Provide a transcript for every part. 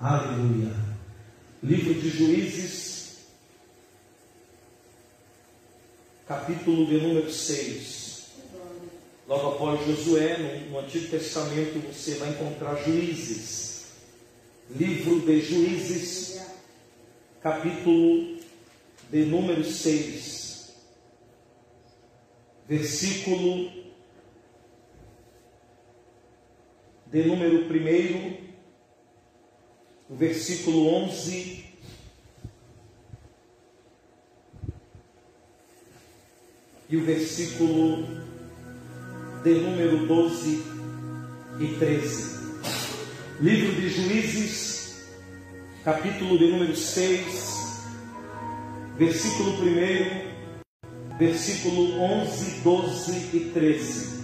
Aleluia. Livro de Juízes, capítulo de número 6. Logo após Josué, no, no Antigo Testamento, você vai encontrar Juízes. Livro de Juízes, capítulo de número 6. Versículo de número 1 o versículo 11. E o versículo de número 12 e 13. Livro de Juízes, capítulo de número 6, versículo 1, versículo 11, 12 e 13.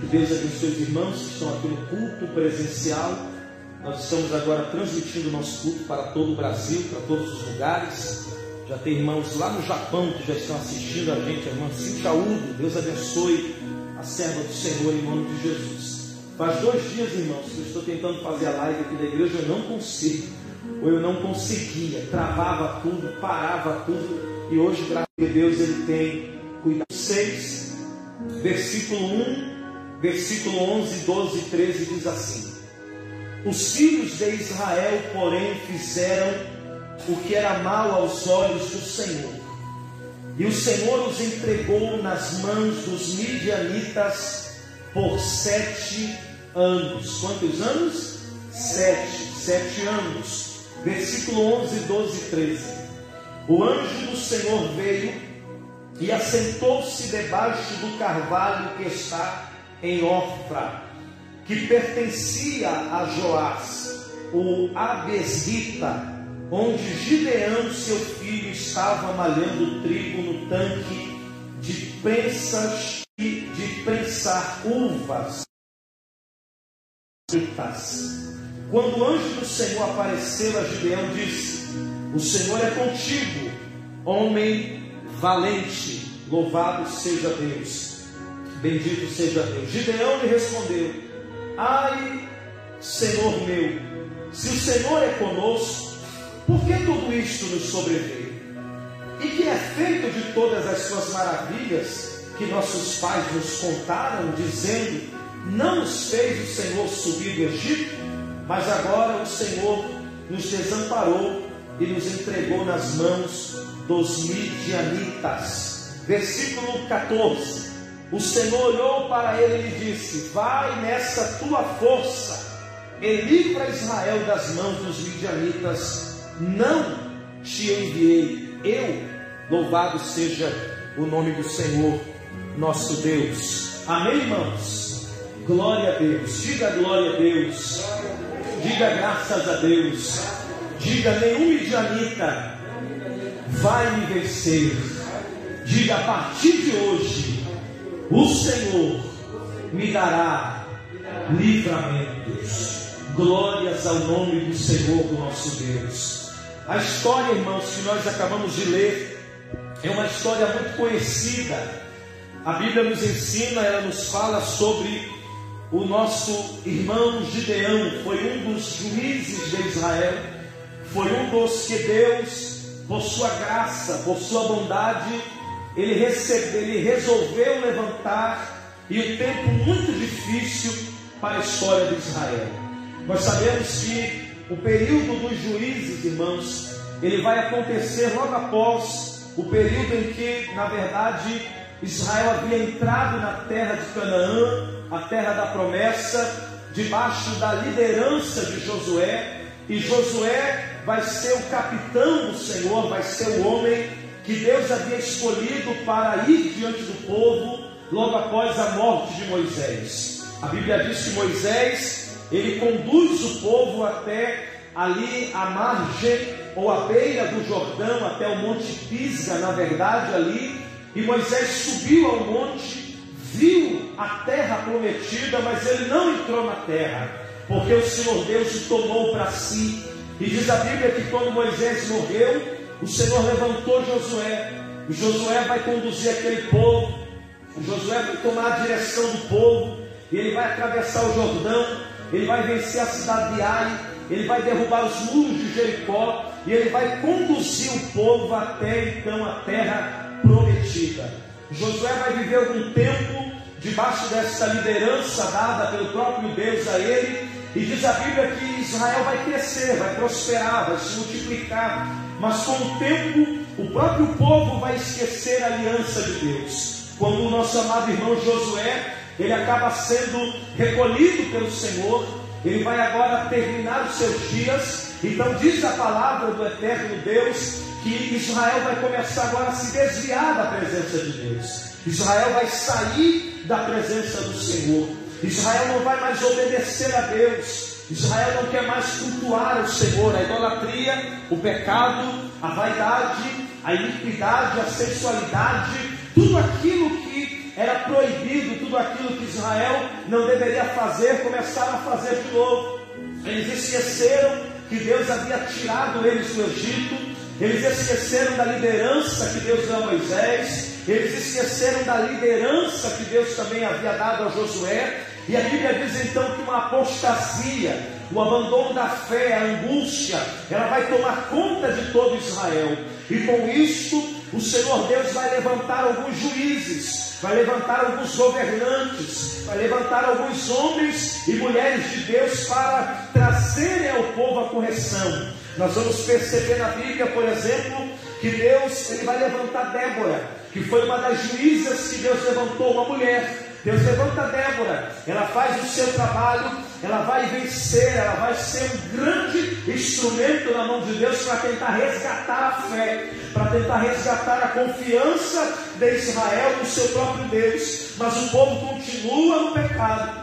Que Deus abençoe os irmãos que estão aqui no culto presencial nós estamos agora transmitindo o nosso culto para todo o Brasil, para todos os lugares. Já tem irmãos lá no Japão que já estão assistindo a gente, a irmã Cintia. Deus abençoe a serva do Senhor em nome de Jesus. Faz dois dias, irmãos, que eu estou tentando fazer a live aqui da igreja, eu não consigo. Ou eu não conseguia, travava tudo, parava tudo. E hoje, graças a Deus, Ele tem cuidado. 6, versículo 1, versículo 11, 12 e 13 diz assim. Os filhos de Israel, porém, fizeram o que era mal aos olhos do Senhor. E o Senhor os entregou nas mãos dos midianitas por sete anos. Quantos anos? Sete. Sete anos. Versículo 11, 12 e 13. O anjo do Senhor veio e assentou-se debaixo do carvalho que está em Ofra que pertencia a Joás, o Abesrita, onde Gideão, seu filho, estava malhando trigo no tanque de prensas e de prensar uvas. Quando o anjo do Senhor apareceu a Gideão, disse: O Senhor é contigo, homem valente, louvado seja Deus, bendito seja Deus. Gideão lhe respondeu: Ai, Senhor meu, se o Senhor é conosco, por que tudo isto nos sobreveio? E que é feito de todas as suas maravilhas que nossos pais nos contaram, dizendo: Não nos fez o Senhor subir do Egito, mas agora o Senhor nos desamparou e nos entregou nas mãos dos midianitas. Versículo 14. O Senhor olhou para ele e disse: Vai nessa tua força e livra Israel das mãos dos midianitas. Não te enviei eu. Louvado seja o nome do Senhor, nosso Deus. Amém, irmãos? Glória a Deus. Diga glória a Deus. Diga graças a Deus. Diga nenhum midianita vai me vencer. Diga a partir de hoje o Senhor me dará livramentos. Glórias ao nome do Senhor, do nosso Deus. A história, irmãos, que nós acabamos de ler, é uma história muito conhecida. A Bíblia nos ensina, ela nos fala sobre o nosso irmão Gideão, foi um dos juízes de Israel, foi um dos que Deus, por sua graça, por sua bondade, ele, recebeu, ele resolveu levantar e um tempo muito difícil para a história de Israel. Nós sabemos que o período dos juízes, irmãos, ele vai acontecer logo após o período em que, na verdade, Israel havia entrado na terra de Canaã, a terra da promessa, debaixo da liderança de Josué, e Josué vai ser o capitão do Senhor, vai ser o homem que Deus havia escolhido para ir diante do povo logo após a morte de Moisés. A Bíblia diz que Moisés, ele conduz o povo até ali a margem ou a beira do Jordão, até o Monte Pisga, na verdade, ali, e Moisés subiu ao monte, viu a terra prometida, mas ele não entrou na terra, porque o Senhor Deus o tomou para si. E diz a Bíblia que quando Moisés morreu, o Senhor levantou Josué. Josué vai conduzir aquele povo. Josué vai tomar a direção do povo. Ele vai atravessar o Jordão. Ele vai vencer a cidade de Ai. ele vai derrubar os muros de Jericó e ele vai conduzir o povo até então a terra prometida. Josué vai viver algum tempo debaixo dessa liderança dada pelo próprio Deus a ele, e diz a Bíblia que Israel vai crescer, vai prosperar, vai se multiplicar, mas com o tempo o próprio povo vai esquecer a aliança de Deus. Quando o nosso amado irmão Josué, ele acaba sendo recolhido pelo Senhor, ele vai agora terminar os seus dias. Então diz a palavra do eterno Deus que Israel vai começar agora a se desviar da presença de Deus. Israel vai sair da presença do Senhor. Israel não vai mais obedecer a Deus. Israel não quer mais cultuar o Senhor, a idolatria, o pecado, a vaidade, a iniquidade, a sensualidade, tudo aquilo que era proibido, tudo aquilo que Israel não deveria fazer, começaram a fazer de novo. Eles esqueceram que Deus havia tirado eles do Egito, eles esqueceram da liderança que Deus deu a Moisés, eles esqueceram da liderança que Deus também havia dado a Josué, e a Bíblia diz então que uma apostasia, o abandono da fé, a angústia, ela vai tomar conta de todo Israel. E com isso, o Senhor Deus vai levantar alguns juízes, vai levantar alguns governantes, vai levantar alguns homens e mulheres de Deus para trazerem ao povo a correção. Nós vamos perceber na Bíblia, por exemplo, que Deus ele vai levantar Débora, que foi uma das juízas que Deus levantou, uma mulher Deus levanta Débora, ela faz o seu trabalho, ela vai vencer, ela vai ser um grande instrumento na mão de Deus para tentar resgatar a fé, para tentar resgatar a confiança de Israel no seu próprio Deus. Mas o povo continua no pecado,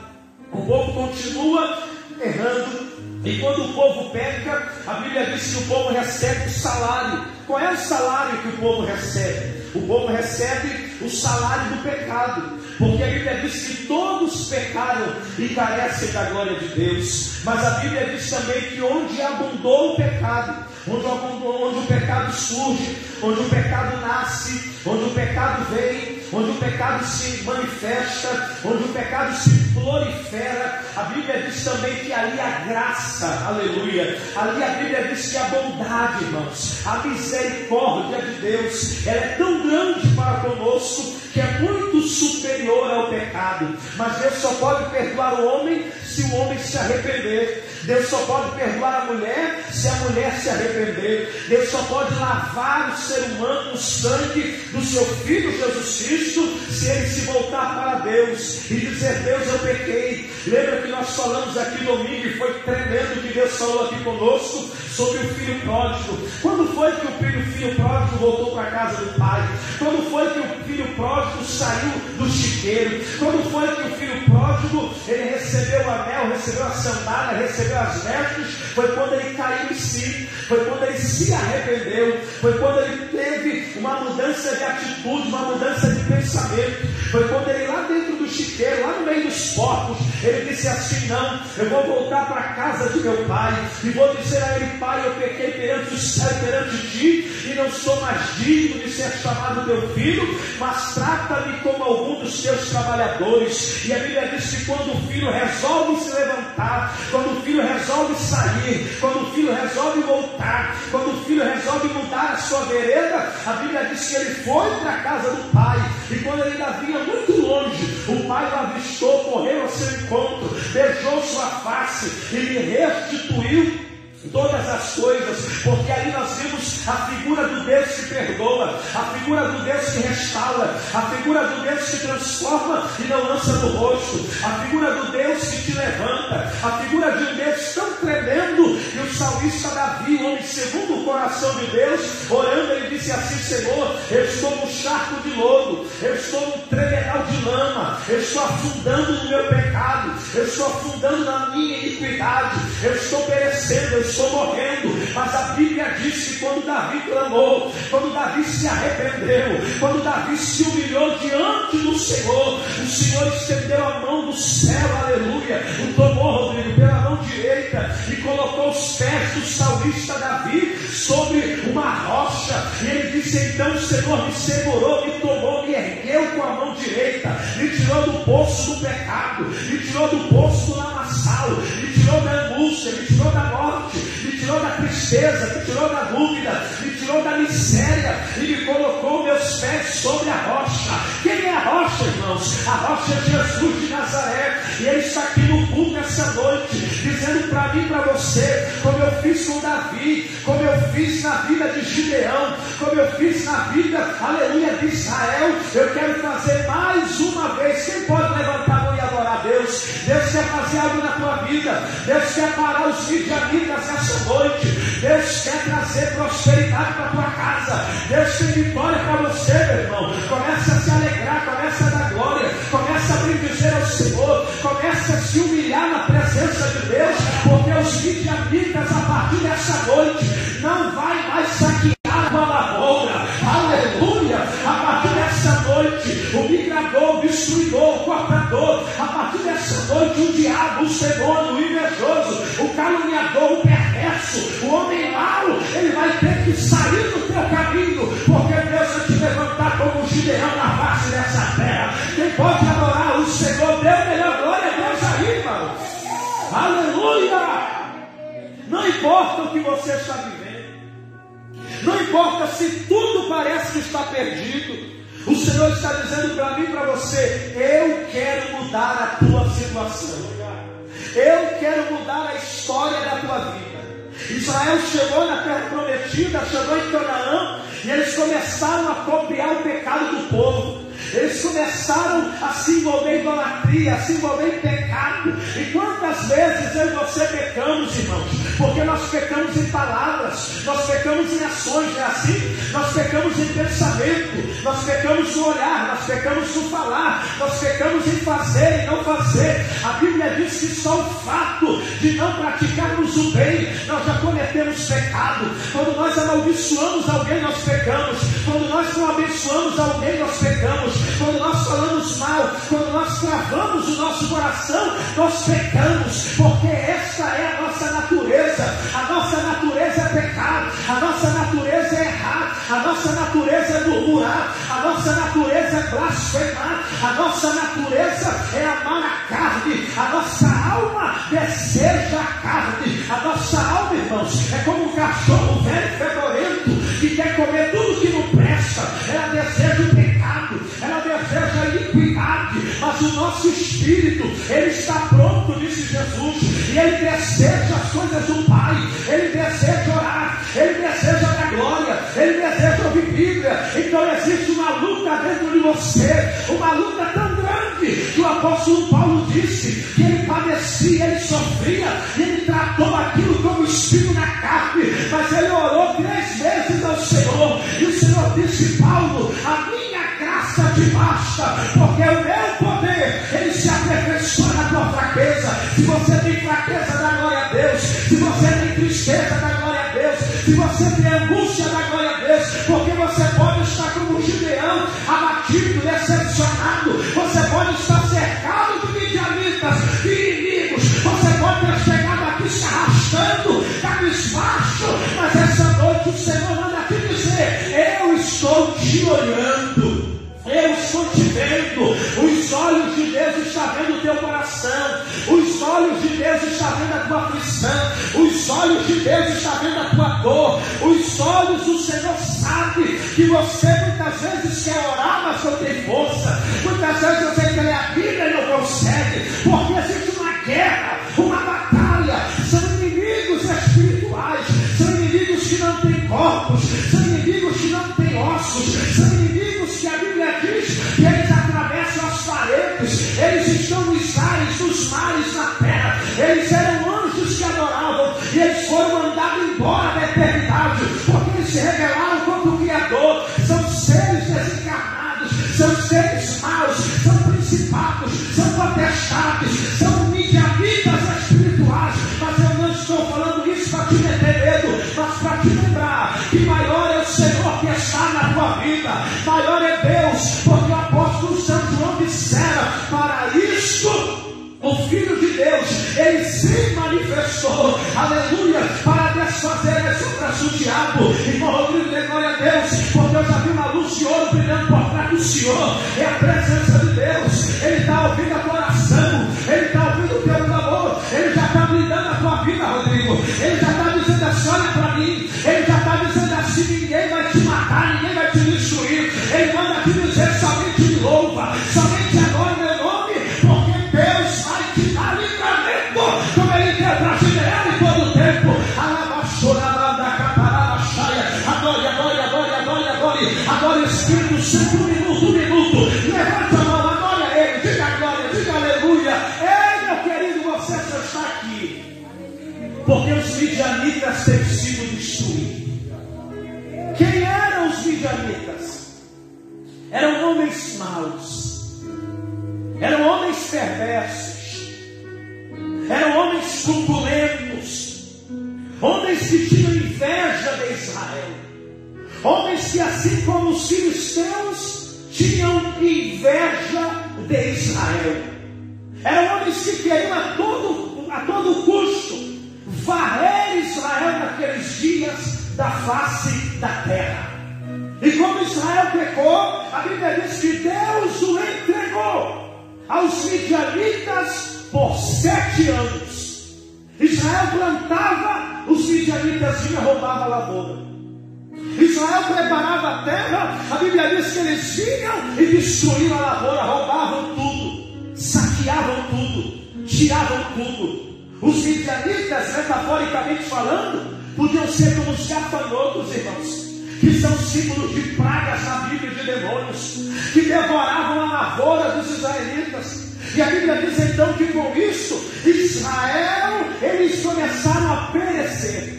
o povo continua errando. E quando o povo peca, a Bíblia diz que o povo recebe o salário. Qual é o salário que o povo recebe? O povo recebe o salário do pecado. Porque a Bíblia diz que todos pecaram e carecem da glória de Deus. Mas a Bíblia diz também que onde abundou o pecado, onde, onde o pecado surge, onde o pecado nasce, onde o pecado vem, onde o pecado se manifesta, onde o pecado se prolifera, a Bíblia diz também que ali a graça, aleluia, ali a Bíblia diz que a bondade, irmãos, a misericórdia de Deus, ela é tão grande para conosco que é muito superior ao pecado. Mas Deus só pode perdoar o homem se o homem se arrepender. Deus só pode perdoar a mulher se a mulher se arrepender. Deus só pode lavar o ser humano no sangue do seu Filho Jesus Cristo se ele se voltar para Deus e dizer: Deus, eu pequei. Lembra que nós falamos aqui domingo e foi tremendo que Deus falou aqui conosco sobre o filho pródigo. Quando foi que o filho, filho pródigo voltou para a casa do pai? Quando foi que o filho pródigo saiu do chiqueiro? Quando foi que o filho pródigo ele recebeu o anel, recebeu a sandália, recebeu as vestes? Foi quando ele caiu em si, foi quando ele se arrependeu, foi quando ele teve uma mudança de atitude, uma mudança de pensamento. Foi quando ele lá dentro do chiqueiro, lá no meio dos porcos, ele disse assim: Não, eu vou voltar para a casa de meu pai e vou dizer a ele, Pai, eu pequei perante o céu e perante ti, e não sou mais digno de ser chamado teu filho, mas trata-me como algum dos teus trabalhadores. E a Bíblia diz que quando o filho resolve se levantar, quando o filho resolve sair, quando o filho resolve voltar, quando o filho resolve mudar a sua vereda, a Bíblia diz que ele foi para a casa do pai, e quando ele ainda vinha muito longe, o pai o avistou, correu ao seu encontro, beijou sua face e lhe restituiu todas as coisas, porque ali nós vimos a figura do Deus que perdoa, a figura do Deus que restaura, a figura do Deus que transforma e não lança no rosto, a figura do Deus que te levanta, a figura de um Deus tão tremendo o salmista Davi, homem segundo o coração de Deus, orando, ele disse assim: Senhor, eu estou no charco de lodo, eu estou no tremedal de lama, eu estou afundando no meu pecado, eu estou afundando na minha iniquidade, eu estou perecendo, eu estou morrendo. Mas a Bíblia diz que quando Davi clamou, quando Davi se arrependeu, quando Davi se humilhou diante do Senhor, o Senhor estendeu a mão do céu, aleluia, o tomou, Rodrigo, mão direita e colocou os pés do salmista Davi sobre uma rocha. E ele disse: Então o Senhor me segurou, me tomou, me ergueu com a mão direita, me tirou do poço do pecado, me tirou do poço do lamaçal, me tirou da angústia, me tirou da morte, me tirou da tristeza, me tirou da dúvida, me tirou da miséria e me colocou meus pés sobre a rocha. Quem é a rocha, irmãos? A rocha é Jesus de Nazaré. E Ele está aqui no culto essa noite, dizendo para mim e para você, como eu fiz com Davi, como eu fiz na vida de Gideão, como eu fiz na vida, aleluia, de Israel, eu quero fazer mais uma vez. Quem pode levantar a mão e adorar a Deus? Deus quer fazer algo na tua vida, Deus quer parar os midianitas essa noite, Deus quer trazer prosperidade para tua casa, Deus tem vitória para você, meu irmão. Começa a se alegrar, começa a dar glória, começa a bendizer ao Senhor, começa a se homem mau, ele vai ter que sair do teu caminho, porque Deus vai te levantar como um Gideão na face dessa terra. Quem pode adorar o Senhor, a melhor glória a Deus aí, irmão. Aleluia! Não importa o que você está vivendo, não importa se tudo parece que está perdido, o Senhor está dizendo para mim e para você: eu quero mudar a tua situação, eu quero mudar a história da tua vida. Israel chegou na terra prometida, chegou em Canaã, e eles começaram a copiar o pecado do povo. Eles começaram a se envolver em idolatria, a se envolver em pecado. E quantas vezes eu e você pecamos, irmãos? Porque nós pecamos em palavras, nós pecamos em ações, é assim? Nós pecamos em pensamento, nós pecamos no olhar, nós pecamos no falar, nós pecamos em fazer e não fazer. A Bíblia diz que só o fato de não praticarmos o bem, nós já cometemos pecado. Quando nós amaldiçoamos alguém, nós pecamos. Quando nós não abençoamos alguém, nós pecamos. Quando nós falamos mal, quando nós travamos o nosso coração, nós pecamos, porque essa é a nossa natureza. A nossa natureza é pecar, a nossa natureza é errar, a nossa natureza é murmurar, a nossa natureza é blasfemar, a nossa natureza é amar a carne, a nossa alma deseja a carne, a nossa alma, irmãos, é como um cachorro velho fedorento que quer comer tudo que não presta, ela deseja o pecado, ela deseja a iniquidade, mas o nosso espírito, ele está pronto, disse Jesus, ele deseja as coisas do Pai, ele deseja orar, ele deseja dar glória, ele deseja ouvir Bíblia, então existe uma luta dentro de você, uma luta tão grande que o apóstolo Paulo disse que ele padecia, ele sofria, ele tratou aquilo como espinho na carne, mas ele orou três vezes ao Senhor, e o Senhor disse: Paulo, a minha basta, porque o meu poder, ele se aperfeiçoa na tua fraqueza. Se você tem fraqueza, dá glória a Deus. Se você tem tristeza, dá glória a Deus. Se você tem angústia, dá glória a Deus. Porque você pode estar como um Gideão, abatido, decepcionado. Você pode estar cercado de midianitas, de inimigos. Você pode ter chegado aqui se arrastando, teu coração, os olhos de Deus estão vendo a tua aflição, os olhos de Deus estão vendo a tua dor, os olhos do Senhor sabe que você muitas vezes quer orar, mas não tem força, muitas vezes você quer ler a Bíblia e não consegue, porque existe uma guerra, uma batalha, são inimigos espirituais, são inimigos que não têm corpos, são inimigos que não têm ossos, são aleluia, para desfazer as obras do diabo. Irmão Rodrigo, dê glória a Deus, porque eu já vi uma luz de ouro brilhando por trás do Senhor, é a presença de Deus, ele está ouvindo a tua oração, ele está ouvindo o teu clamor, ele já está blindando a tua vida somente perversos, eram homens truculentos, homens que tinham inveja de Israel, homens que, assim como os filisteus, tinham inveja de Israel. Eram homens que queriam a todo, a todo custo varrer Israel naqueles dias da face da terra. E como Israel pecou, a Bíblia diz que Deus o entregou aos midianitas por sete anos. Israel plantava, os midianitas vinham roubar a lavoura. Israel preparava a terra, a Bíblia diz que eles vinham e destruíam a lavoura, roubavam tudo, saqueavam tudo, tiravam tudo. Os midianitas, metaforicamente falando, podiam ser como os gafanhotos, irmãos, que são símbolos de pragas na Bíblia de demônios, que devoravam a lavoura dos israelitas. E a Bíblia diz então que com isso, Israel, eles começaram a perecer,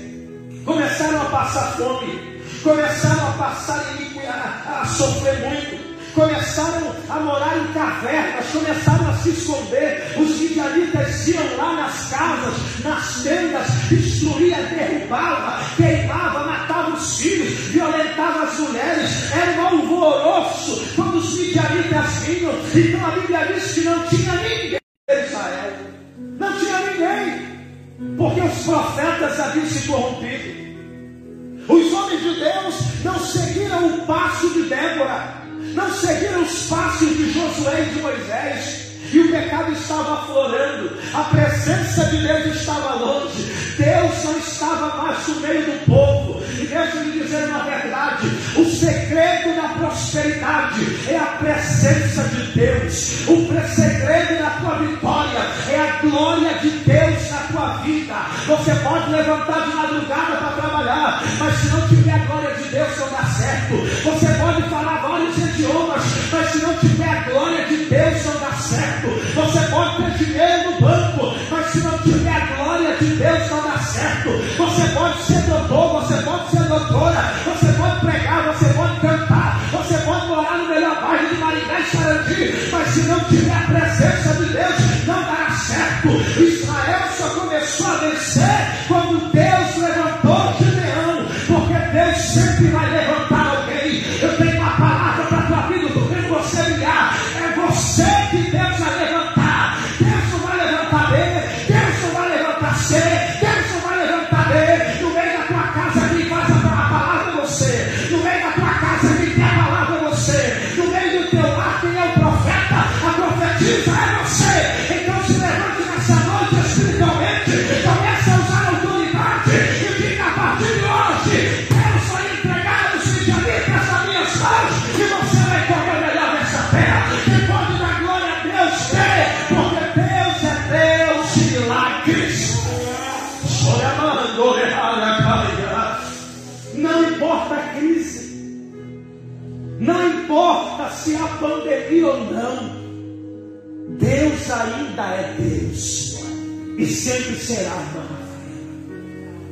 começaram a passar fome, começaram a passar a, a sofrer muito começaram a morar em cavernas, começaram a se esconder. Os midianitas iam lá nas casas, nas tendas, destruía, derrubava, queimava, os filhos, violentava as mulheres. Era um alvoroço quando os midianitas vinham. Então a Bíblia diz que não tinha ninguém em Israel. Não tinha ninguém. Porque os profetas haviam se corrompido. Os homens de Deus não seguiram o passo de Débora não seguiram os passos de Josué e de Moisés, e o pecado estava aflorando, a presença de Deus estava longe, Deus não estava mais no meio do povo. E deixa eu lhe dizer uma verdade: o segredo da prosperidade é a presença de Deus, o segredo da tua vitória é a glória de Deus na tua vida. Você pode levantar de madrugada para trabalhar, mas se não tiver a glória de Deus, não dá certo. Você pode falar vários idiomas, mas se não tiver a glória doutor, você pode ser doutora, sempre será, irmã.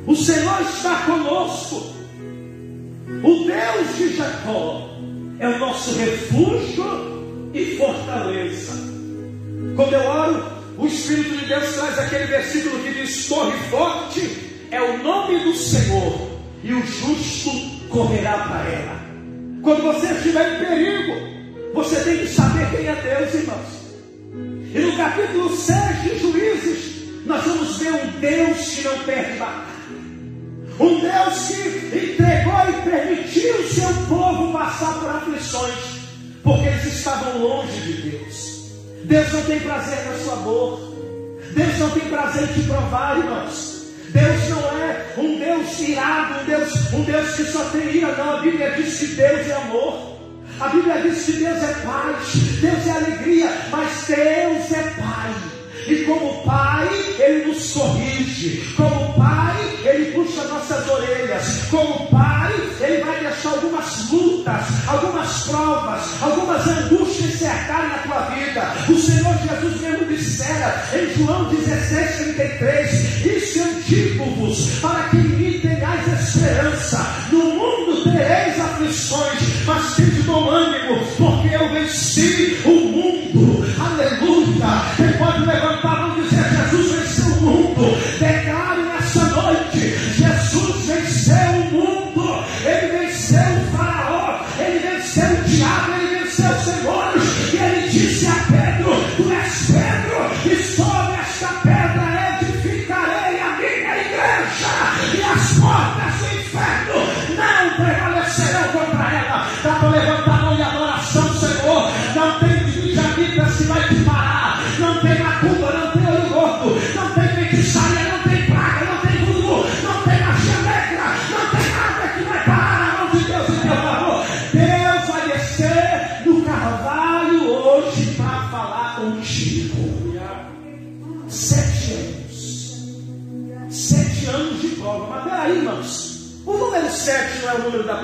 O Senhor está conosco. O Deus de Jacó é o nosso refúgio e fortaleza. Quando eu oro, o Espírito de Deus traz aquele versículo que diz: Torre forte é o nome do Senhor, e o justo correrá para ela. Quando você estiver em perigo, você tem que saber quem é Deus, irmãos. E no capítulo 6 de Juízes, nós vamos ver um Deus que não perde batalha. Um Deus que entregou e permitiu o seu povo passar por aflições, porque eles estavam longe de Deus. Deus não tem prazer na sua dor. Deus não tem prazer em te provar, irmãos. Deus não é um Deus irado, um Deus, um Deus que só tem ira, não. A Bíblia diz que Deus é amor. A Bíblia diz que Deus é paz, Deus é alegria, mas Deus é Pai. E como Pai, Ele nos corrige. Como Pai, Ele puxa nossas orelhas. Como Pai, Ele vai deixar algumas lutas, algumas provas, algumas angústias cercarem na tua vida. O Senhor Jesus mesmo dissera em João 16, 33: Isso eu digo-vos, para que em mim tenhais esperança. No mundo tereis aflições, mas tende bom ânimo, porque eu venci o mundo. vida. Você pode levantar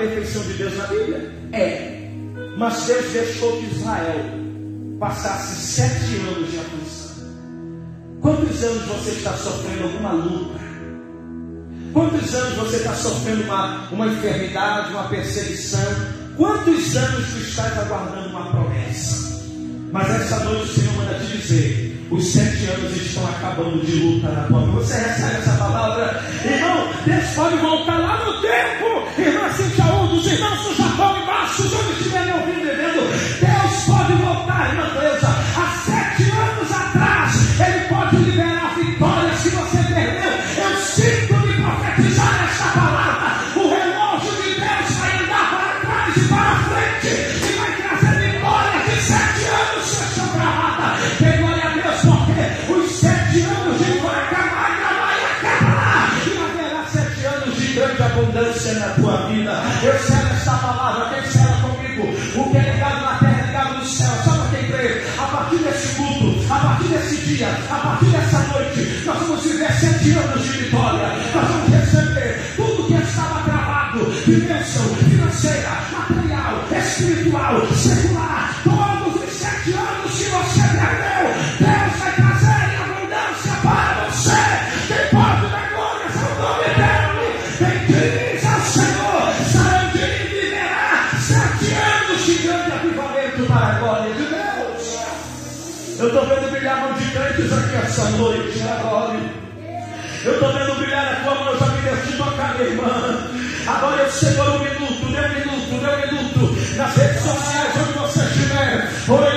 perfeição de Deus na Bíblia? É. Mas Deus deixou que Israel passasse sete anos de aflição. Quantos anos você está sofrendo alguma luta? Quantos anos você está sofrendo uma, uma enfermidade, uma perseguição? Quantos anos você está aguardando uma promessa? Mas essa noite o Senhor manda te dizer: os sete anos estão acabando de luta na tua vida. Você recebe essa palavra? Irmão, Deus pode voltar lá no tempo, irmã Eu selo esta palavra, quem será comigo? O que é ligado na terra é ligado no céu. Só para quem crê, a partir desse culto, a partir desse dia, a partir dessa noite, nós vamos viver sete anos de vitória. Nós vamos receber tudo que estava travado de bênção financeira, material, espiritual, secular. essa noite, Glória. Eu estou vendo brilhar a tua mão, eu já vi Deus te tocar, minha irmã. Agora eu sei por um minuto, deu um minuto, deu um minuto. Nas redes sociais, onde você estiver, oi,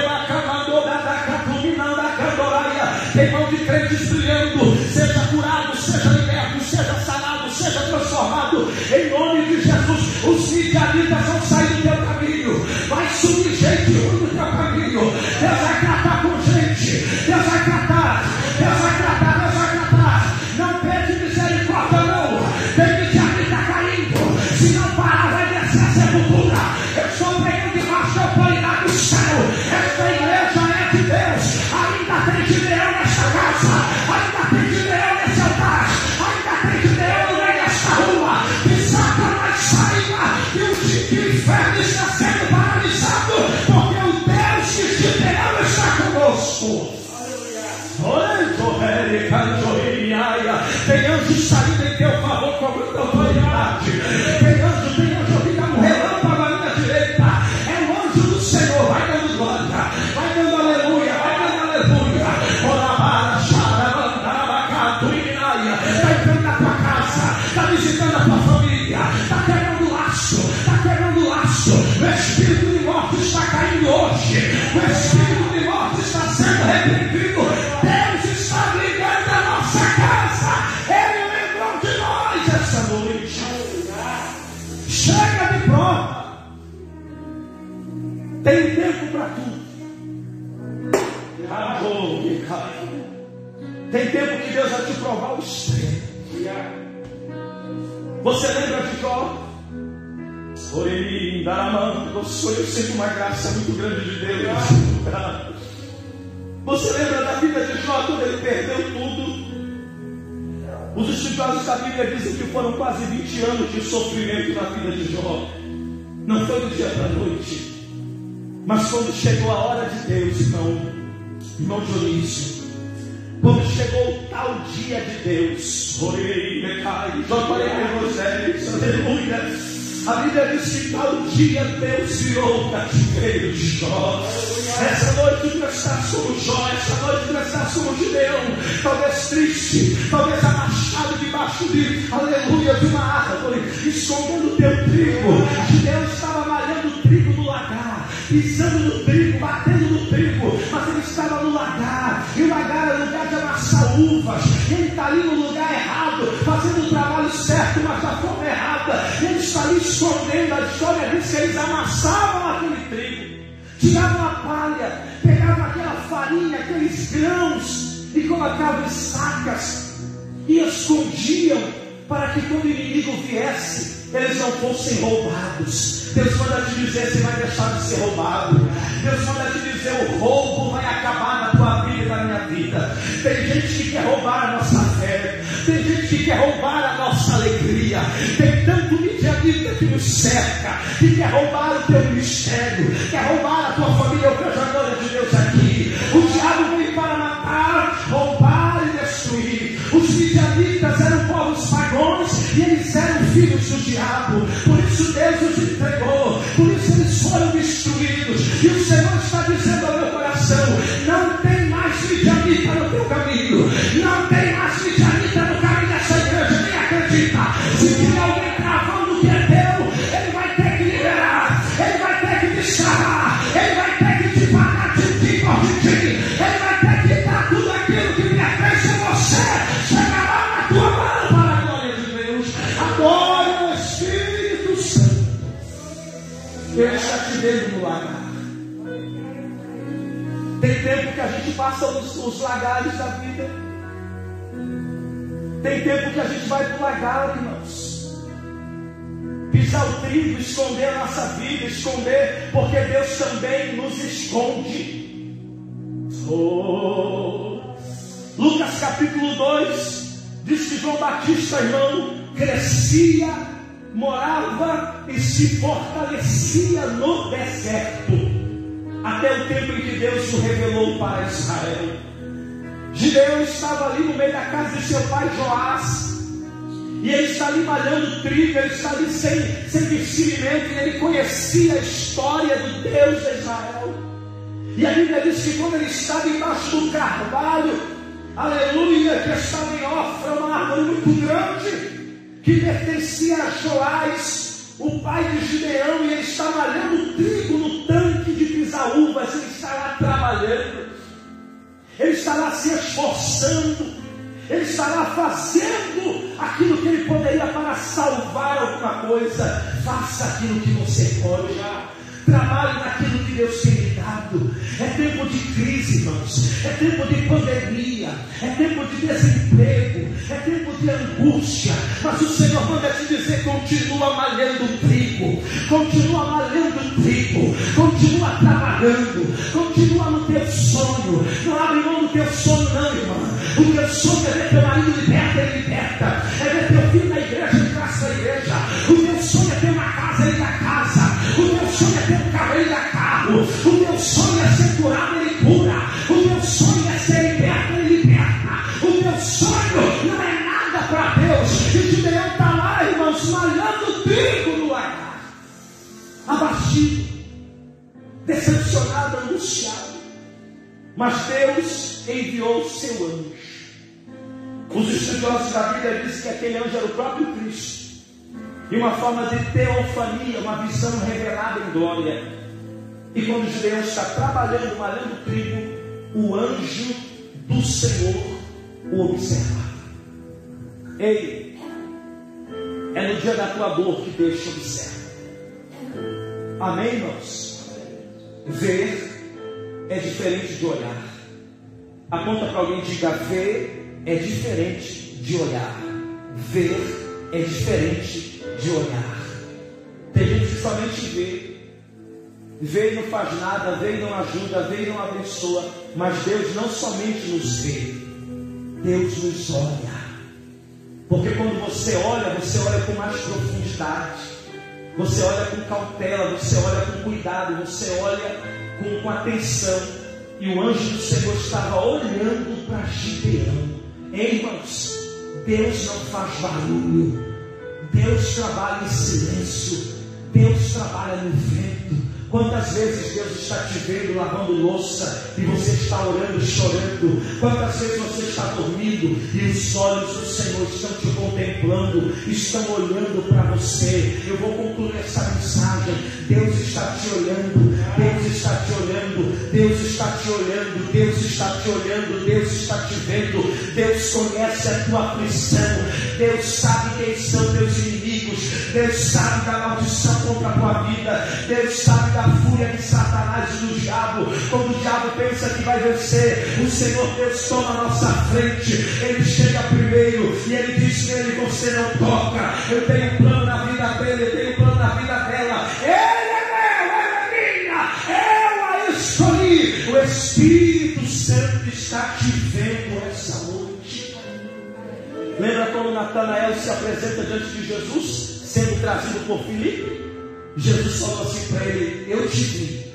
uma graça muito grande de Deus. Você lembra da vida de Jó quando ele perdeu tudo? Os estudiosos da Bíblia dizem que foram quase 20 anos de sofrimento na vida de Jó. Não foi do dia para a noite. Mas quando chegou a hora de Deus, irmão, irmão Dionísio, quando chegou o tal dia de Deus, orei, decai, jogarei Moisés, aleluia. A Bíblia diz que tal dia Deus virou o cativeiro de Jó. Essa noite tu estás como Jó, essa noite tu estás como Gideão, talvez triste, talvez amachado debaixo de, aleluia, de uma árvore, escondendo o teu trigo. Gideão estava malhando o trigo no lagar, pisando no trigo, batendo no trigo, mas ele estava no lagar, e o lagar era lugar de amassar uvas, ele está ali no lugar errado, fazendo o trabalho certo, mas da forma errada, ele está ali escondendo, a história diz que eles amassavam aquele trigo, tiravam a palha, pegavam aquela farinha, aqueles grãos, e colocavam em sacas, e escondiam, para que quando o inimigo viesse, eles não fossem roubados. Deus manda te dizer, você vai deixar de ser roubado. Deus manda te dizer, o roubo vai acabar na tua vida e na minha vida. Tem gente que quer roubar a nossa fé. Tem gente que quer roubar a nossa alegria. Tem tanto midianita que nos cerca, que quer roubar o teu ministério, quer roubar a tua família. Eu vejo a filhos do diabo. Por isso Deus os entregou. Por isso eles foram destruídos. A gente passa os, os lagares da vida. Tem tempo que a gente vai para o lagar, irmãos. Pisar o trigo, esconder a nossa vida, esconder, porque Deus também nos esconde. Oh. Lucas capítulo 2 diz que João Batista, irmão, crescia, morava e se fortalecia no deserto, até o tempo em que Deus o revelou para Israel. Gideão estava ali no meio da casa de seu pai Joás, e ele está ali malhando trigo, ele está ali sem, sem discernimento, e ele conhecia a história do Deus de Israel. E a Bíblia diz que quando ele estava embaixo do carvalho, aleluia, que estava em Ofra, uma árvore muito grande, que pertencia a Joás, o pai de Gideão, e ele está malhando trigo no tanque pisar uvas, ele está lá trabalhando, ele está lá se esforçando, ele está lá fazendo aquilo que ele poderia para salvar alguma coisa. Faça aquilo que você pode. Trabalhe naquilo que Deus tem dado. É tempo de crise, irmãos. É tempo de pandemia. É tempo de desemprego. É tempo de angústia. Mas o Senhor manda te dizer: continua malhando o trigo. Continua Sonho é ver teu marido liberta e liberta. É ver teu filho na igreja e graça na igreja. O teu sonho é ter uma casa e da casa. O teu sonho é ter um carro e da carro. O teu sonho é ser curado e cura. O teu sonho é ser liberto e liberta. O teu sonho não é nada para Deus. E Gideão está lá, irmãos, malhando trigo no lagar. Abatido, decepcionado, angustiado. Mas Deus enviou o seu anjo. Os Bíblia dizem que aquele anjo era o próprio Cristo. E uma forma de teofania, uma visão revelada em glória. E quando Gideão está trabalhando, malhando trigo, o anjo do Senhor o observa. Ei, é no dia da tua dor que Deus te observa. Amém, irmãos? Ver é diferente de olhar. Aponta para alguém e diga: ver é diferente de olhar. Ver é diferente de olhar. Tem gente que somente vê. Vê e não faz nada, vê e não ajuda, vê e não abençoa. Mas Deus não somente nos vê, Deus nos olha. Porque quando você olha, você olha com mais profundidade. Você olha com cautela, você olha com cuidado, você olha com, com atenção. E o anjo do Senhor estava olhando para Gideão. Irmãos, Deus não faz barulho. Deus trabalha em silêncio. Deus trabalha no vento. Quantas vezes Deus está te vendo lavando louça e você está orando e chorando? Quantas vezes você está dormindo e os olhos do Senhor estão te contemplando, estão olhando para você? Eu vou concluir essa mensagem. Deus está te olhando, Deus está te olhando, Deus está te olhando, Deus está te olhando, Deus está te vendo, Deus conhece a tua aflição, Deus sabe quem são teus inimigos, Deus sabe da maldição contra a tua vida, Deus sabe da fúria de Satanás e do diabo. Quando o diabo pensa que vai vencer, o Senhor Deus toma a nossa frente. Ele chega primeiro e ele diz nele: Você não toca. Eu tenho um plano na vida dele, eu tenho um plano na vida dela. Ele é meu, ela é minha. Eu a escolhi. O Espírito Santo está te vendo essa noite. Lembra quando Natanael se apresenta diante de Jesus, sendo trazido por Filipe? Jesus falou assim para ele: Eu te vi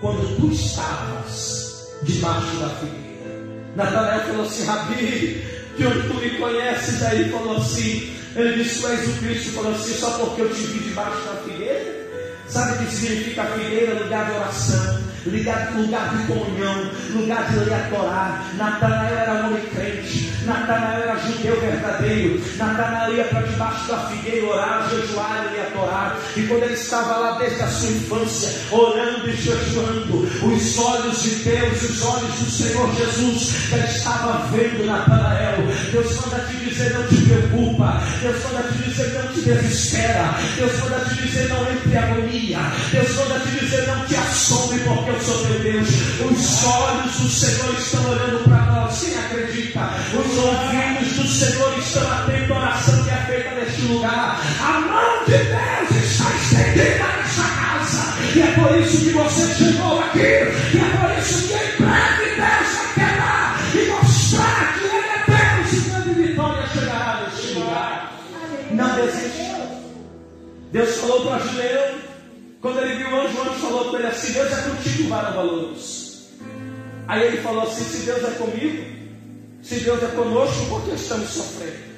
quando tu estavas debaixo da figueira. Natanael falou assim: Rabi, que tu me conheces? Aí falou assim: Ele disse: Tu és o Cristo. Falou assim: Só porque eu te vi debaixo da figueira. Sabe o que significa figueira? Lugar de oração lugar, lugar de comunhão, lugar de ler a Torá. Natanael era homem crente, Natanael era judeu verdadeiro. Natanael ia para debaixo da figueira orar, jejuar e ler a. E quando ele estava lá desde a sua infância, orando e jejuando, os olhos de Deus, os olhos do Senhor Jesus, já estava vendo Natanael. Deus manda te dizer: não te preocupa. Deus manda te dizer: não te desespera. Deus manda te dizer: não entre agonia. Deus manda te dizer: não te assombre, porque teu Deus. Os olhos do Senhor estão olhando para nós. Quem acredita? Os ouvidos do Senhor estão atentos à oração que é feita neste lugar. A mão de Deus está estendida nessa casa. E é por isso que você chegou aqui. E é por isso que em breve Deus vai quebrar e mostrar que Ele é Deus. E grande vitória chegará neste lugar. Não desista. Deus falou para Gideão. Quando ele viu o anjo, o anjo falou para ele assim: Deus é contigo, varão valoroso. Aí ele falou assim: Se Deus é comigo, se Deus é conosco, por que estamos sofrendo?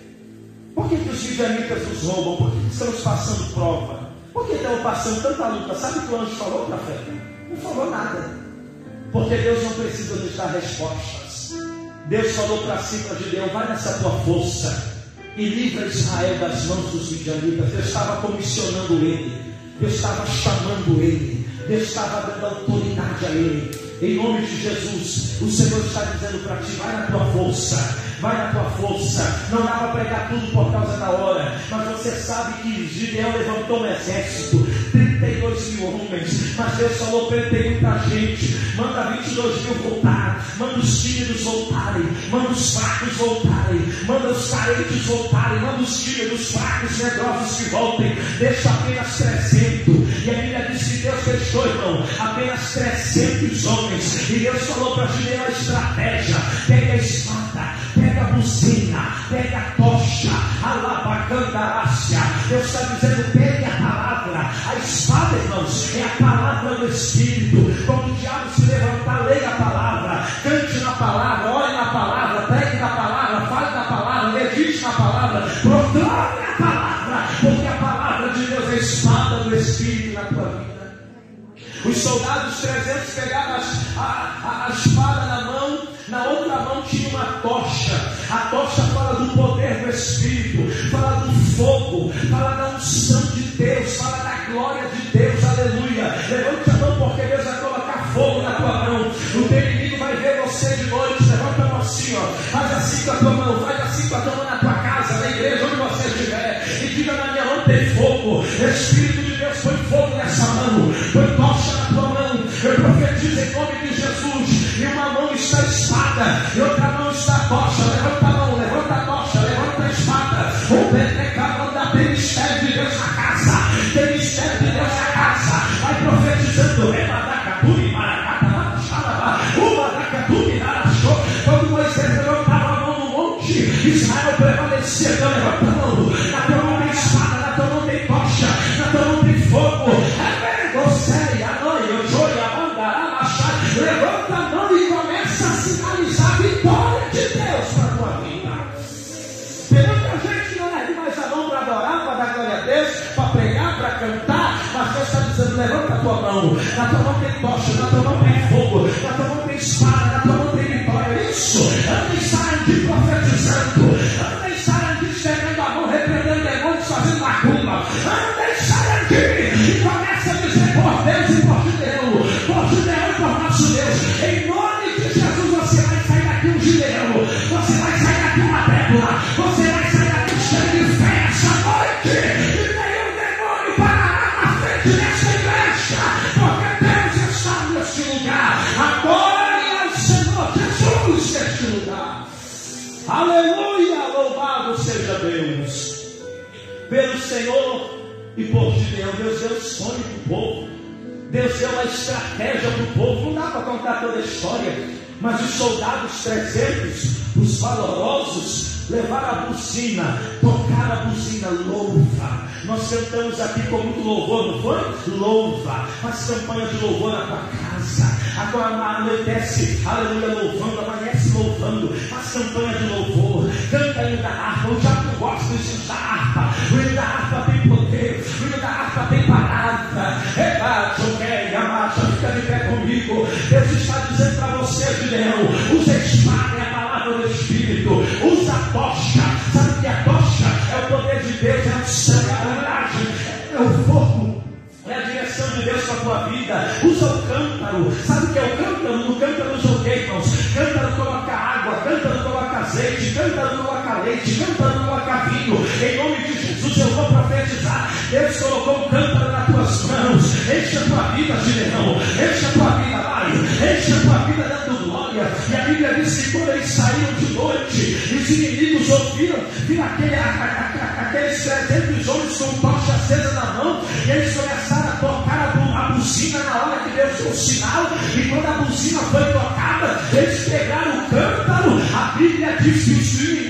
Por que, que os midianitas nos roubam? Por que, que estamos passando prova? Por que estamos passando tanta luta? Sabe o que o anjo falou para fé? Não falou nada. Porque Deus não precisa nos dar respostas. Deus falou para si, para Gideão: vai nessa tua força e livra Israel das mãos dos midianitas. Deus estava comissionando ele. Deus estava chamando ele, Deus estava dando autoridade a ele. Em nome de Jesus, o Senhor está dizendo para ti: vai na tua força, vai na tua força. Não dá para pregar tudo por causa da hora, mas você sabe que Gideão levantou um exército, 32 mil homens, mas Deus falou para tem muita gente, manda 22 mil voltar, manda os tímidos voltarem, manda os fracos voltarem, manda os carentes voltarem, manda os tímidos, fracos, medrosos que voltem, deixa apenas 300. E a Bíblia diz que Deus deixou, irmão, apenas 300 homens. E Deus falou para Gideão a estratégia: pega a espada, pega a buzina, pega a tocha, a labacandarácia. Deus está dizendo: pegue a palavra, a espada, irmãos, é a palavra do Espírito. Dizendo: levanta a tua mão. Na tua mão tem tocha, na tua mão tem fogo, na tua mão tem espada, aleluia, louvado seja Deus, pelo Senhor e por Gideão. Deus deu sonho para o povo. Deus deu uma estratégia para o povo. Não dá para contar toda a história. Mas os soldados 300, os valorosos, levaram a buzina, tocaram a buzina, louva. Nós cantamos aqui com muito louvor, não foi? Louva. Faz campanha de louvor na tua casa. Agora anoitece, aleluia, louvando, amanhece louvando. Faz campanha de louvor. Canta hino da harpa. Eu já não gosto hino da harpa. O hino da harpa tem poder. O hino da harpa tem palavra. Eba, joguei, amacha, fica de pé comigo. Deus está dizendo para você, Gideão, usa espada, é a palavra do Espírito. Usa a tocha. Sabe que a tocha é o poder de Deus, é o sangue, é a coragem, é o fogo. É a direção de Deus para a tua vida. Usa o cântaro. Sabe o que é o cântaro Deus colocou um cântaro nas tuas mãos. Enche a tua vida, Gideão. Enche a tua vida, Pai. Enche a tua vida dando glória. E a Bíblia diz que quando eles saíram de noite, os inimigos ouviram, viram aquele, aqueles 300 homens com tocha acesa na mão, e eles começaram a tocar a, a buzina na hora que Deus deu o sinal, e quando a buzina foi tocada, eles pegaram o cântaro, a Bíblia diz que os inimigos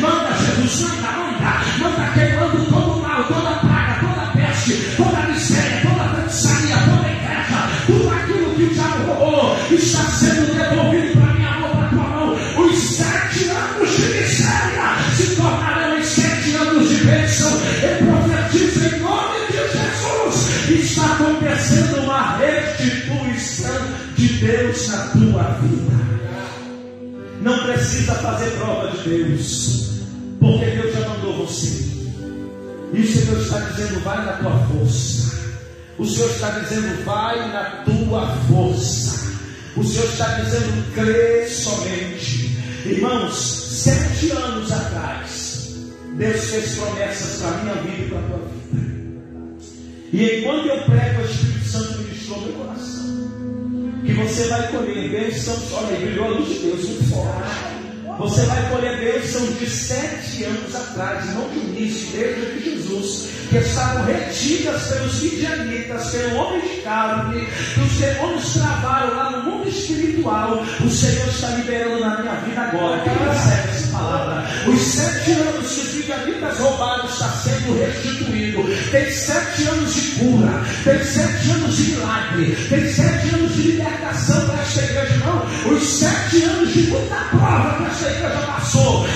manda Jesus, manda, manda, manda queimando todo mal, toda praga, toda peste, toda miséria, toda feitiçaria, toda inveja, tudo aquilo que o diabo roubou, está sendo devolvido para minha mão, para tua mão. Os sete anos de miséria se tornarão em sete anos de bênção. Eu profetizo em nome de Jesus. Está acontecendo uma restituição de Deus na tua vida. Não precisa fazer prova de Deus, porque Deus já mandou você. E o Senhor está dizendo, vai na tua força. O Senhor está dizendo, vai na tua força. O Senhor está dizendo, crê somente. Irmãos, sete anos atrás, Deus fez promessas para a minha vida e para a tua vida. E enquanto eu prego, o Espírito Santo ministrou meu coração. Que você vai colher bênçãos, olha brilhou a luz de Deus muito forte. Você vai colher bênçãos de sete anos atrás, não de início, desde que Jesus, que estavam retidas pelos midianitas, pelo homem de carne, que os demônios travaram lá no mundo espiritual. O Senhor está liberando na minha vida agora. Recebe palavra? Os sete anos que os midianitas roubaram está sendo restituído. Tem sete anos de cura, tem sete anos de milagre, tem sete anos de libertação para esta igreja, não. Os sete anos de muita prova que esta igreja passou.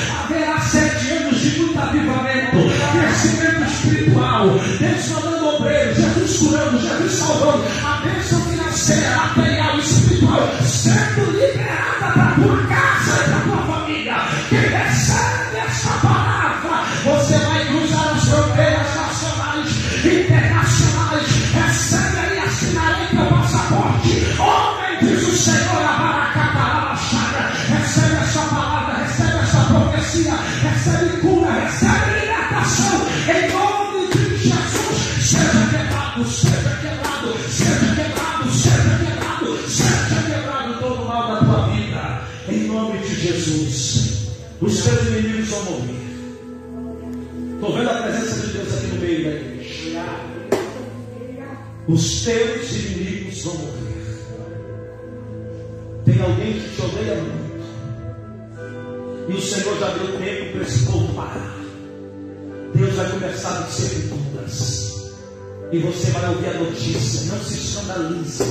Os teus inimigos vão morrer. Tem alguém que te odeia muito. E o Senhor já deu tempo para esse povo parar. Deus vai começar a dizer tudas. E você vai ouvir a notícia. Não se escandalize.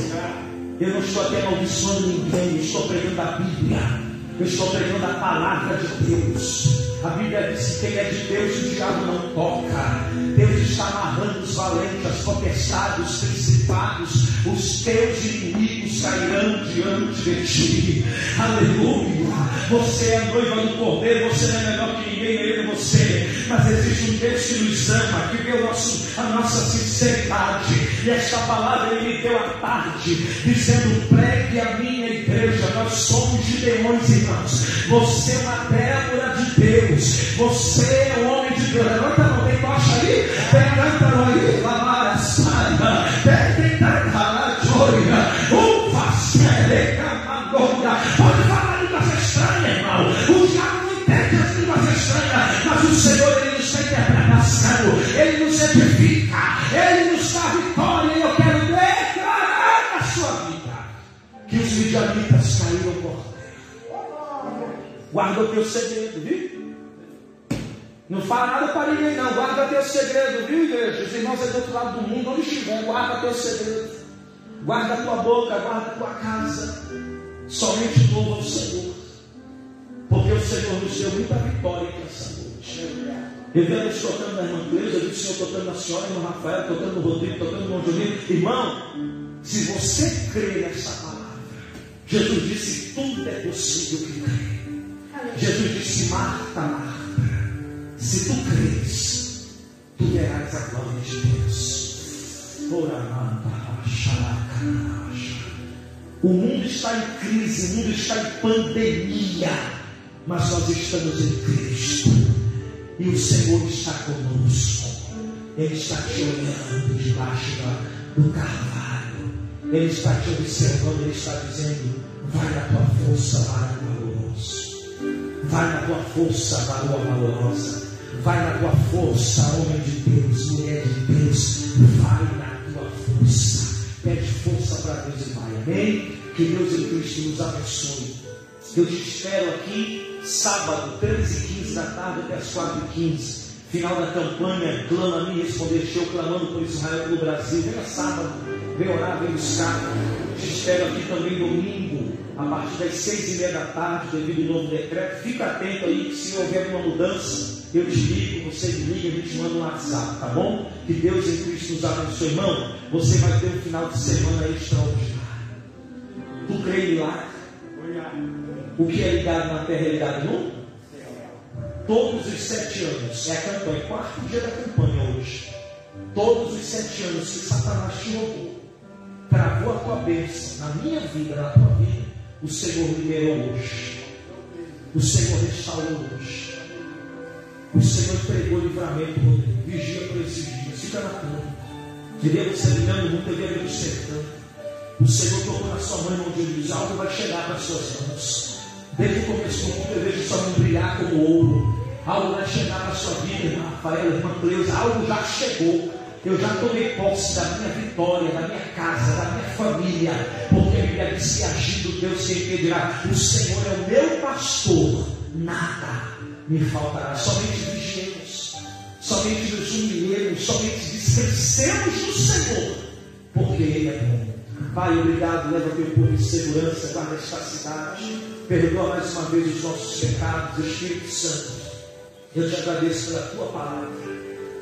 Eu não estou aqui amaldiçoando ninguém. Eu estou pregando a Bíblia. Eu estou pregando a palavra de Deus. A Bíblia diz que quem é de Deus, o diabo não toca. Deus está amarrando os valentes, as potestades, os principados, os teus inimigos cairão diante de ti. Aleluia. Você é noiva do Cordeiro, você não é melhor que ninguém, nem ele você. Mas existe um Deus que nos ama, que vê a nossa sinceridade. E esta palavra ele me deu à tarde, dizendo: pregue a minha igreja. Nós somos gideões, irmãos. Você é uma de Você é um homem de Deus. Levanta a mão, tem tocha aí? Tem cântaro aí? Lamara, saia. Tem, tem, tem, joia. Ufa, sere, camadora. Pode falar línguas estranhas, irmão. O diabo não entende as línguas estranhas. Mas o Senhor, ele nos tem interpretação. Ele nos edifica. Ele nos dá vitória. E eu quero declarar na sua vida que os midianitas caíram por terra. Guarda o teu segredo, viu? Não fala nada para ninguém, não. Guarda teu segredo, viu, igreja? Os irmãos é do outro lado do mundo, onde estiver, guarda teu segredo. Guarda a tua boca, guarda a tua casa. Somente louva o Senhor. Porque o Senhor nos deu muita vitória nessa noite. Eu vi eles tocando na irmã Cleusa, eu vi o Senhor tocando na senhora, no Rafael, tocando no Rodrigo, tocando no Juninho. Irmão, se você crê nessa palavra, Jesus disse: tudo é possível que crê. Jesus disse: Marta, Marta. Se tu crês, tu verás a glória de Deus. O mundo está em crise, o mundo está em pandemia, mas nós estamos em Cristo. E o Senhor está conosco. Ele está te olhando debaixo do carvalho. Ele está te observando, ele está dizendo: vai na tua força, varão valoroso. Vai na tua força, varoa valorosa. Vai na tua força, homem de Deus, mulher de Deus. Vai na tua força. Pede força para Deus e vai. Amém? Que Deus em Cristo nos abençoe. Eu te espero aqui, sábado, 13 e 15 da tarde até as 4 e 15. Final da campanha, clama a mim, responder. Estou clamando por Israel no Brasil. Venha sábado, venha orar, venha buscar. Te espero aqui também domingo, a partir das seis e meia da tarde, devido ao novo decreto. Fica atento aí, que se houver uma mudança, eu te ligo, você me liga, a gente manda um WhatsApp, tá bom? Que Deus em Cristo nos abençoe. Irmão, você vai ter um final de semana extraordinário. Tu crê em milagre? O que é ligado na terra é ligado no? Todos os sete anos, é a campanha, quarto dia da campanha hoje. Todos os sete anos que Satanás te roubou, travou a tua bênção na minha vida, na tua vida, o Senhor liberou hoje. O Senhor restaurou hoje. O Senhor entregou livramento, Rodrigo. Vigia por esses dias. Fica na cama. Queria você ligando muito, me cercando. O Senhor tocou na sua mão, onde ele diz: algo vai chegar para as suas mãos. Desde o começo do mundo eu vejo só não brilhar como ouro. Algo vai chegar na sua vida, irmã Rafael, irmã Cleusa, algo já chegou. Eu já tomei posse da minha vitória, da minha casa, da minha família, porque a Bíblia diz que agindo Deus se impedirá. O Senhor é o meu pastor, nada me faltará. Somente vigiemos, somente nos humilhemos, somente descansemos no Senhor, porque Ele é bom. Pai, obrigado, leva teu povo em segurança, guarda esta cidade, perdoa mais uma vez os nossos pecados, Espírito Santo. Eu te agradeço pela tua palavra.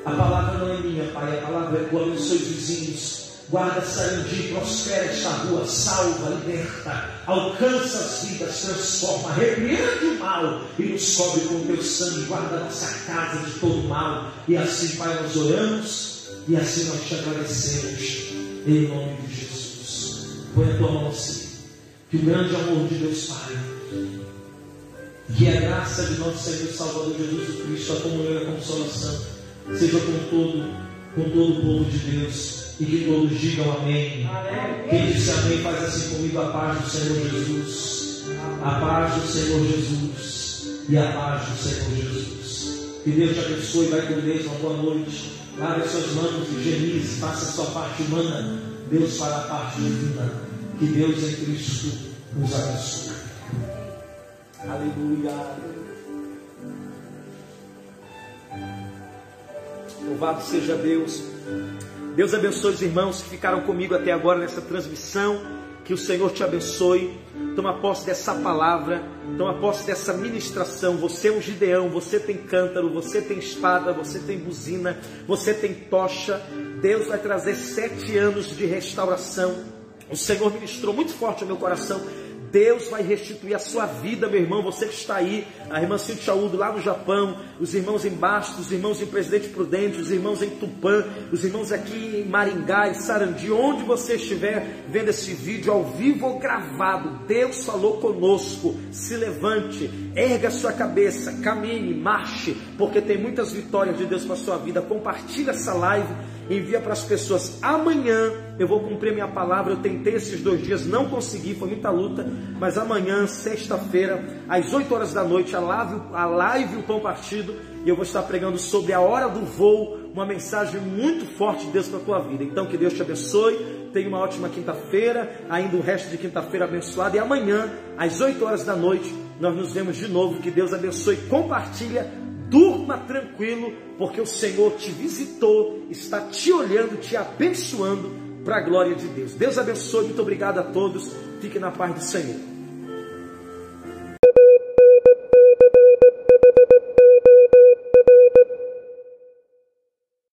A palavra não é minha, Pai, a palavra é tua. Abençoe os vizinhos. Guarda Sarandi, prospera esta rua, salva, liberta, alcança as vidas, transforma, repreende o mal e nos cobre com o teu sangue. Guarda nossa casa de todo mal. E assim, Pai, nós oramos e assim nós te agradecemos. Em nome de Jesus. Põe a tua mão assim. Que o grande amor de Deus, Pai, que a graça de nosso Senhor Salvador Jesus Cristo, a comunhão e a consolação, seja com todo, com todo o povo de Deus. E que todos digam amém. amém. Quem disse amém, faz assim comigo a paz do Senhor Jesus. A paz do Senhor Jesus. E a paz do Senhor Jesus. Que Deus te abençoe, vai com Deus, uma boa noite. Lave as suas mãos, higienize, faça a sua parte humana. Deus fará a parte divina. Que Deus em Cristo nos abençoe. Aleluia. Louvado seja Deus. Deus abençoe os irmãos que ficaram comigo até agora nessa transmissão. Que o Senhor te abençoe. Toma posse dessa palavra, toma posse dessa ministração. Você é um Gideão, você tem cântaro, você tem espada, você tem buzina, você tem tocha. Deus vai trazer sete anos de restauração. O Senhor ministrou muito forte ao meu coração Deus vai restituir a sua vida, meu irmão. Você que está aí, a irmã Cintia Udo lá no Japão, os irmãos em Bastos, os irmãos em Presidente Prudente, os irmãos em Tupã, os irmãos aqui em Maringá, em Sarandi, onde você estiver vendo esse vídeo ao vivo ou gravado, Deus falou conosco. Se levante, erga sua cabeça, caminhe, marche, porque tem muitas vitórias de Deus para a sua vida. Compartilhe essa live envia para as pessoas. Amanhã eu vou cumprir minha palavra. Eu tentei esses dois dias, não consegui, foi muita luta. Mas amanhã, sexta-feira, às 8 horas da noite, a live, a live O Pão Partido. E eu vou estar pregando sobre a hora do voo, uma mensagem muito forte de Deus para a tua vida. Então que Deus te abençoe. Tenha uma ótima quinta-feira, ainda o resto de quinta-feira abençoado. E amanhã, às 8 horas da noite, nós nos vemos de novo. Que Deus abençoe. Compartilha Durma tranquilo, porque o Senhor te visitou, está te olhando, te abençoando para a glória de Deus. Deus abençoe, muito obrigado a todos. Fique na paz do Senhor.